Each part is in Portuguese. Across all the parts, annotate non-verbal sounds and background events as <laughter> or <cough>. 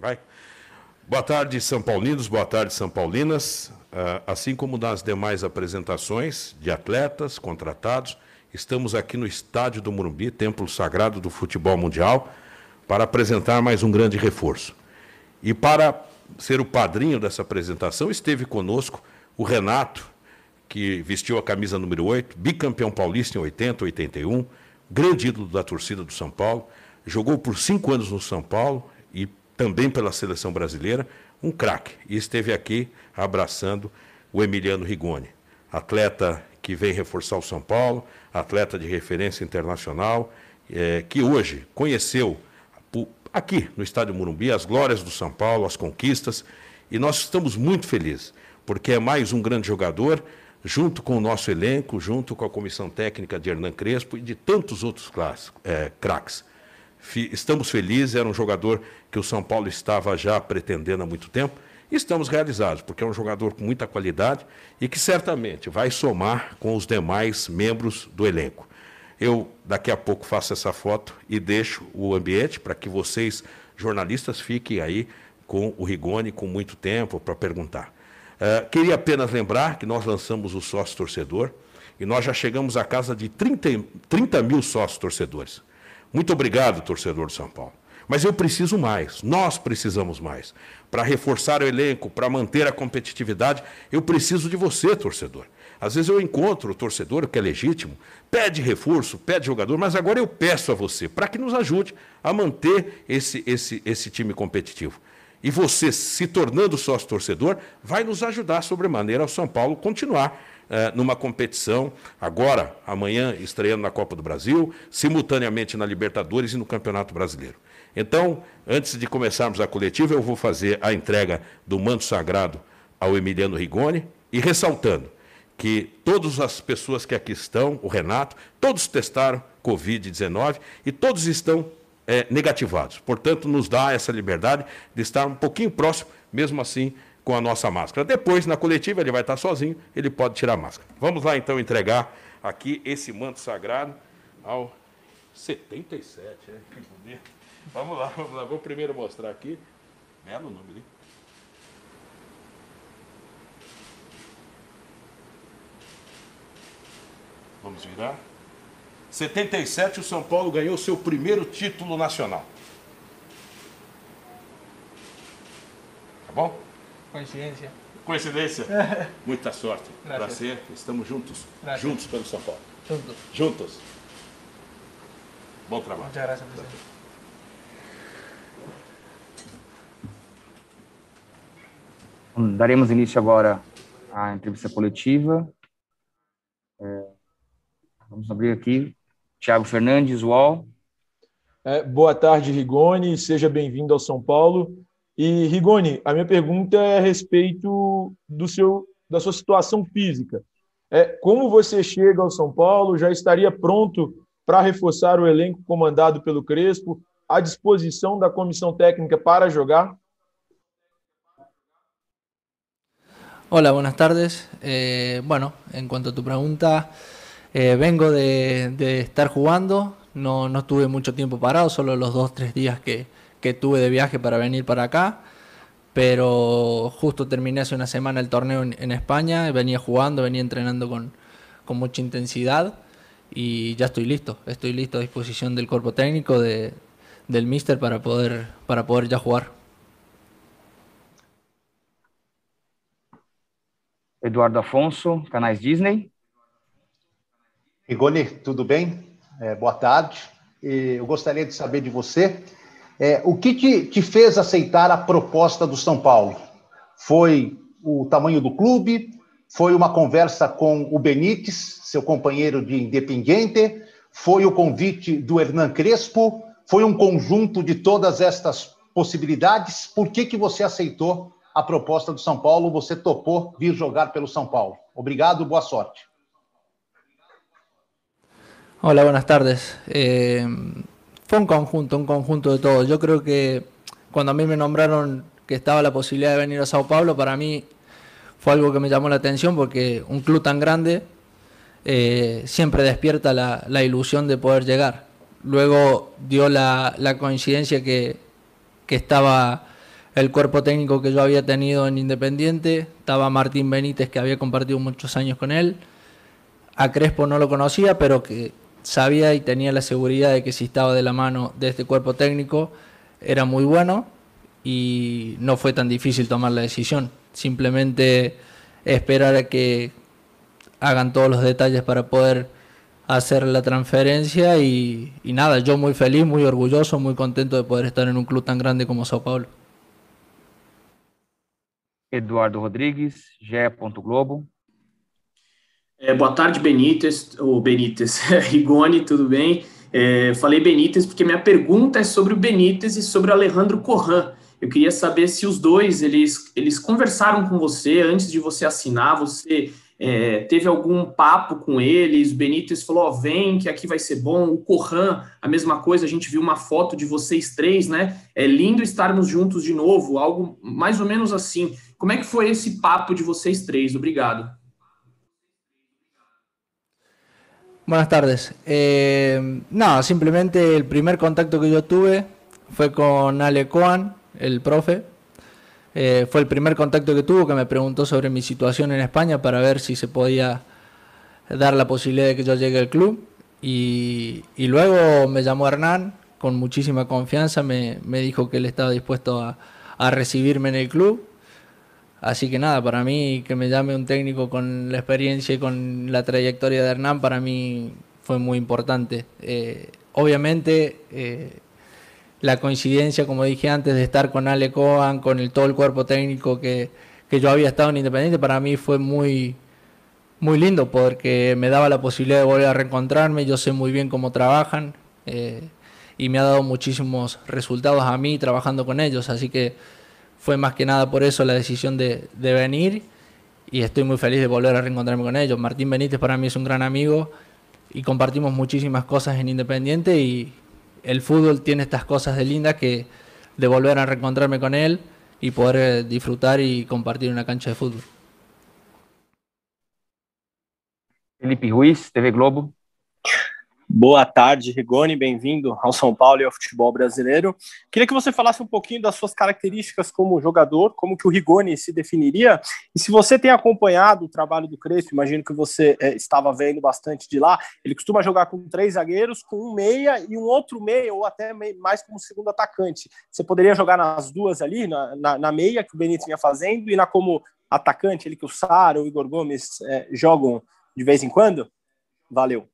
Vai. Boa tarde, São Paulinos, boa tarde, São Paulinas. Uh, assim como nas demais apresentações de atletas contratados, estamos aqui no estádio do Morumbi, templo sagrado do futebol mundial, para apresentar mais um grande reforço. E para ser o padrinho dessa apresentação, esteve conosco o Renato, que vestiu a camisa número 8, bicampeão paulista em 80, 81, grande ídolo da torcida do São Paulo, jogou por cinco anos no São Paulo e também pela seleção brasileira, um craque. E esteve aqui abraçando o Emiliano Rigoni, atleta que vem reforçar o São Paulo, atleta de referência internacional, é, que hoje conheceu aqui no Estádio Morumbi as glórias do São Paulo, as conquistas, e nós estamos muito felizes, porque é mais um grande jogador, junto com o nosso elenco, junto com a comissão técnica de Hernan Crespo e de tantos outros é, craques. Estamos felizes, era um jogador que o São Paulo estava já pretendendo há muito tempo. E estamos realizados, porque é um jogador com muita qualidade e que certamente vai somar com os demais membros do elenco. Eu daqui a pouco faço essa foto e deixo o ambiente para que vocês, jornalistas, fiquem aí com o Rigoni com muito tempo para perguntar. Uh, queria apenas lembrar que nós lançamos o sócio torcedor e nós já chegamos à casa de 30, 30 mil sócios torcedores. Muito obrigado, torcedor do São Paulo. Mas eu preciso mais, nós precisamos mais. Para reforçar o elenco, para manter a competitividade, eu preciso de você, torcedor. Às vezes eu encontro o torcedor, que é legítimo, pede reforço, pede jogador, mas agora eu peço a você, para que nos ajude a manter esse, esse, esse time competitivo. E você, se tornando sócio torcedor, vai nos ajudar sobremaneira ao São Paulo continuar eh, numa competição, agora, amanhã, estreando na Copa do Brasil, simultaneamente na Libertadores e no Campeonato Brasileiro. Então, antes de começarmos a coletiva, eu vou fazer a entrega do manto sagrado ao Emiliano Rigoni e ressaltando que todas as pessoas que aqui estão, o Renato, todos testaram Covid-19 e todos estão é, negativados. Portanto, nos dá essa liberdade de estar um pouquinho próximo, mesmo assim, com a nossa máscara. Depois, na coletiva, ele vai estar sozinho, ele pode tirar a máscara. Vamos lá, então, entregar aqui esse manto sagrado ao 77, é, que bonito. Vamos lá, vamos lá. Vou primeiro mostrar aqui. Belo nome ali. Vamos virar. 77, o São Paulo ganhou seu primeiro título nacional. Tá bom? Coincidência. Coincidência? Muita sorte. Prazer. Estamos juntos. Gracias. Juntos pelo São Paulo. Juntos. Juntos. Bom trabalho. Muchas gracias, presidente. Daremos início agora à entrevista coletiva. É, vamos abrir aqui. Tiago Fernandes, UOL. É, boa tarde, Rigoni. Seja bem-vindo ao São Paulo. E, Rigoni, a minha pergunta é a respeito do seu, da sua situação física. É, como você chega ao São Paulo? Já estaria pronto para reforçar o elenco comandado pelo Crespo? À disposição da comissão técnica para jogar? Hola, buenas tardes. Eh, bueno, en cuanto a tu pregunta, eh, vengo de, estar jugando, no, no tuve mucho tiempo parado, solo los dos, tres días que, tuve de viaje para venir para acá, pero justo terminé hace una semana el torneo en, España, venía jugando, venía entrenando con, mucha intensidad y ya estoy listo, estoy listo a disposición del cuerpo técnico, de, del míster para poder, para poder ya jugar. Eduardo Afonso, canais Disney. Igoni, tudo bem? É, boa tarde. Eu gostaria de saber de você é, o que te, te, fez aceitar a proposta do São Paulo? Foi o tamanho do clube? Foi uma conversa com o Benítez, seu companheiro de Independiente? Foi o convite do Hernan Crespo? Foi um conjunto de todas estas possibilidades? Por que, que você aceitou a proposta do São Paulo, você topou vir jogar pelo São Paulo. Obrigado, boa sorte. Hola, buenas tardes. Eh, fue un conjunto, un conjunto de todo. Yo creo que cuando a mí me nombraron que estaba la posibilidad de venir a Sao Paulo, para mí fue algo que me llamó la atención porque un club tan grande eh, siempre despierta la, ilusión de poder llegar. Luego dio la, la coincidencia que estaba el cuerpo técnico que yo había tenido en Independiente, estaba Martín Benítez que había compartido muchos años con él, a Crespo no lo conocía, pero que sabía y tenía la seguridad de que si estaba de la mano de este cuerpo técnico era muy bueno y no fue tan difícil tomar la decisión. Simplemente esperar a que hagan todos los detalles para poder hacer la transferencia y, nada, yo muy feliz, muy orgulloso, muy contento de poder estar en un club tan grande como Sao Paulo. Eduardo Rodrigues, GE. Globo. É, boa tarde, Benítez, ou Benítez, <laughs> Rigoni, tudo bem? É, falei Benítez porque minha pergunta é sobre o Benítez e sobre o Alejandro Corran. Eu queria saber se os dois, eles, eles conversaram com você antes de você assinar, você é, teve algum papo com eles, o Benítez falou, oh, vem, que aqui vai ser bom, o Corran, a mesma coisa, a gente viu uma foto de vocês três, né? É lindo estarmos juntos de novo, algo mais ou menos assim. Como é que foi esse papo de vocês três? Obrigado. Buenas tardes. Eh, no, simplemente el primer contacto que yo tuve fue con Ale Coan, el profe. Eh, fue el primer contacto que tuvo que me preguntó sobre mi situación en España para ver si se podía dar la posibilidad de que yo llegue al club. Y, luego me llamó Hernán con muchísima confianza, me, dijo que él estaba dispuesto a, a recibirme en el club Así que nada, para mí que me llame un técnico con la experiencia y con la trayectoria de Hernán, para mí fue muy importante. Eh, obviamente, eh, la coincidencia, como dije antes, de estar con Ale Coan, con el, todo el cuerpo técnico que, que, yo había estado en Independiente, para mí fue muy, muy lindo porque me daba la posibilidad de volver a reencontrarme. Yo sé muy bien cómo trabajan eh, y me ha dado muchísimos resultados a mí trabajando con ellos. Así que fue más que nada por eso la decisión de, de, venir y estoy muy feliz de volver a reencontrarme con ellos. Martín Benítez para mí es un gran amigo y compartimos muchísimas cosas en Independiente y el fútbol tiene estas cosas de lindas que de volver a reencontrarme con él y poder eh, disfrutar y compartir una cancha de fútbol. Felipe Ruiz, TV Globo. Boa tarde, Rigoni, bem-vindo ao São Paulo e ao futebol brasileiro. Queria que você falasse um pouquinho das suas características como jogador, como que o Rigoni se definiria, e se você tem acompanhado o trabalho do Crespo, imagino que você é, estava vendo bastante de lá, ele costuma jogar com três zagueiros, com um meia e um outro meia, ou até mais como segundo atacante. Você poderia jogar nas duas ali, na, na, na meia que o Benítez vinha fazendo, e na como atacante, ele que o Sara, o Igor Gomes é, jogam de vez em quando? Valeu.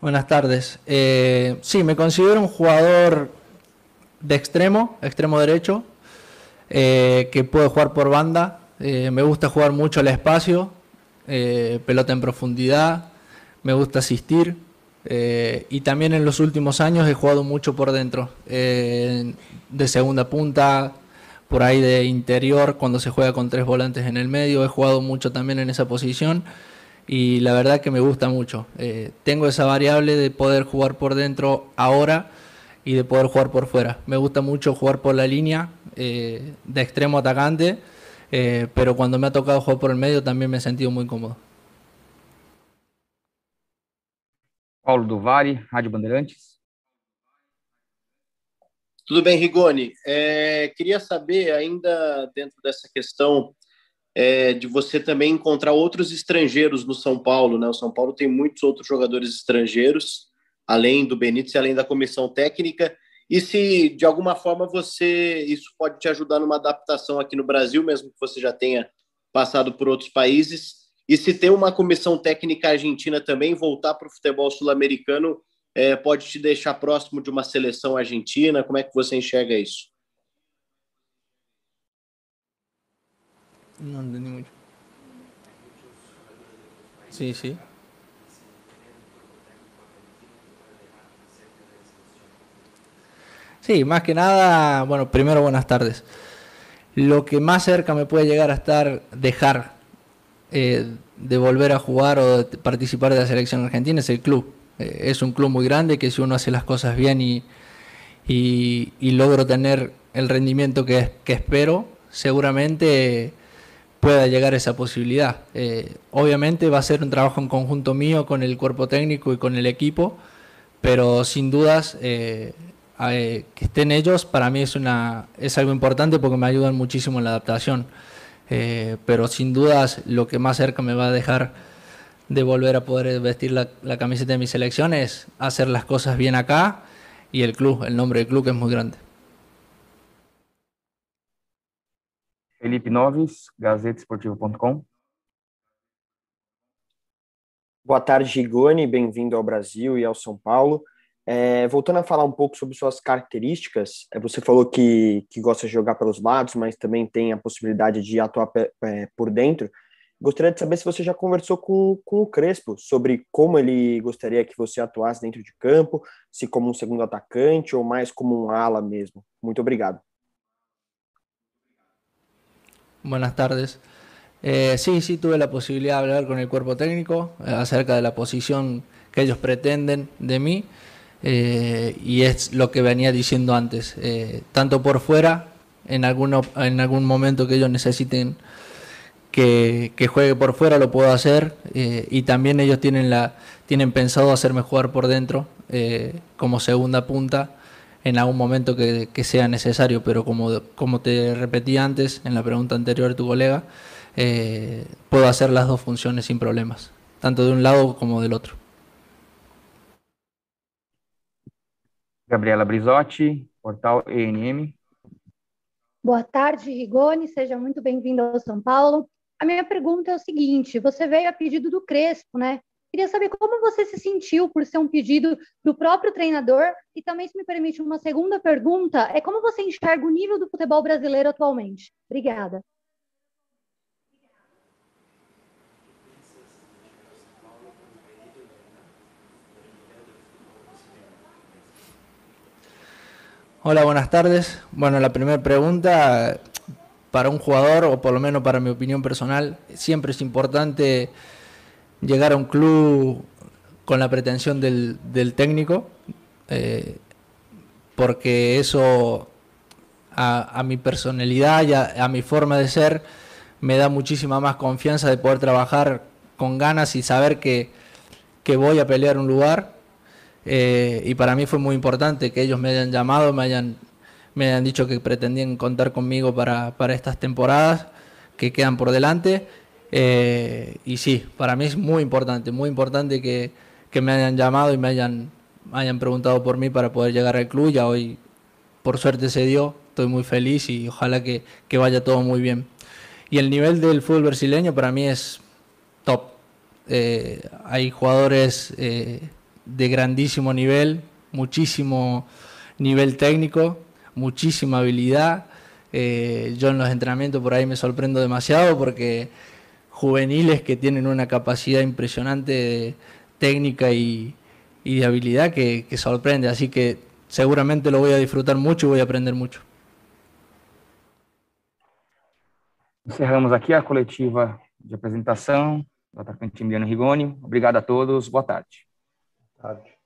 Buenas tardes. Eh, sí, me considero un jugador de extremo, extremo derecho, eh, que puede jugar por banda. Eh, me gusta jugar mucho al espacio, pelota en profundidad, me gusta asistir. y también en los últimos años he jugado mucho por dentro, de segunda punta, por ahí de interior, cuando se juega con tres volantes en el medio. He jugado mucho también en esa posición y la verdad que me gusta mucho. Eh, tengo esa variable de poder jugar por dentro ahora y de poder jugar por fuera. Me gusta mucho jugar por la línea eh, de extremo atacante, eh, pero cuando me ha tocado jugar por el medio también me he sentido muy cómodo. Paulo Duvari, Rádio Bandeirantes. Tudo bem, Rigoni? É, queria saber, ainda dentro dessa questão é, de você também encontrar outros estrangeiros no São Paulo. Né? O São Paulo tem muitos outros jogadores estrangeiros, além do Benítez, além da comissão técnica. E se de alguma forma você isso pode te ajudar numa adaptação aqui no Brasil, mesmo que você já tenha passado por outros países. E se ter uma comissão técnica argentina também voltar para o futebol sul-americano, é, pode te deixar próximo de uma seleção argentina? Como é que você enxerga isso? No entendí mucho. Sí, sí. Sí, más que nada, bueno, primero buenas tardes. Lo que más cerca me puede llegar a estar dejar eh, de volver a jugar o participar de la selección argentina es el club. Eh, es un club muy grande que si uno hace las cosas bien y, y, logro tener el rendimiento que, que espero, seguramente pueda llegar esa posibilidad. Eh, obviamente va a ser un trabajo en conjunto mío con el cuerpo técnico y con el equipo, pero sin dudas eh, eh, que estén ellos para mí es, una, es algo importante porque me ayudan muchísimo en la adaptación. Eh, pero sin dudas lo que más cerca me va a dejar de volver a poder vestir la, la, camiseta de mi selección es hacer las cosas bien acá y el club, el nombre del club que es muy grande. Felipe Noves, gazetesportiva.com. Boa tarde, Rigoni, bem-vindo ao Brasil e ao São Paulo. É, voltando a falar um pouco sobre suas características, é, você falou que, que gosta de jogar pelos lados, mas também tem a possibilidade de atuar é, por dentro. Gostaria de saber se você já conversou com, com o Crespo sobre como ele gostaria que você atuasse dentro de campo, se como um segundo atacante ou mais como um ala mesmo. Muito obrigado. Buenas tardes. Eh, sí, sí, tuve la posibilidad de hablar con el cuerpo técnico eh, acerca de la posición que ellos pretenden de mí eh, y es lo que venía diciendo antes, eh, tanto por fuera, en, alguno, en algún momento que ellos necesiten que, juegue por fuera lo puedo hacer y también ellos tienen, la, tienen pensado hacerme jugar por dentro como segunda punta en algún momento que, que, sea necesario, pero como, como te repetí antes en la pregunta anterior de tu colega, eh, puedo hacer las dos funciones sin problemas, tanto de un lado como del otro. Gabriela Brizotti, portal ENM. Boa tarde, Rigoni, seja muito bem-vindo ao São Paulo. A minha pergunta é o seguinte: você veio a pedido do Crespo, né? Queria saber como você se sentiu por ser um pedido do próprio treinador e também, se me permite, uma segunda pergunta é como você enxerga o nível do futebol brasileiro atualmente. Obrigada. Hola, buenas tardes. Bueno, la primera pregunta, para un jugador, o por lo menos para mi opinión personal, siempre es importante llegar a un club con la pretensión del, técnico, eh, porque eso a, mi personalidad y a, a mi forma de ser me da muchísima más confianza de poder trabajar con ganas y saber que, que voy a pelear un lugar eh, y para mí fue muy importante que ellos me hayan llamado, me hayan, me hayan dicho que pretendían contar conmigo para, para estas temporadas que quedan por delante. Eh, y sí, para mí es muy importante, muy importante que, que me hayan llamado y me hayan, hayan preguntado por mí para poder llegar al club. Ya hoy, por suerte, se dio. Estoy muy feliz y ojalá que, que vaya todo muy bien. Y el nivel del fútbol brasileño para mí es top. Eh, hay jugadores eh, de grandísimo nivel, muchísimo nivel técnico, muchísima habilidad. Yo en los entrenamientos por ahí me sorprendo demasiado porque juveniles que tienen una capacidad impresionante de técnica y, y de habilidad que, que, sorprende. Así que seguramente lo voy a disfrutar mucho y voy a aprender mucho. Encerramos aqui a coletiva de apresentação do atacante Emiliano Rigoni. Obrigado a todos. Boa tarde. tarde.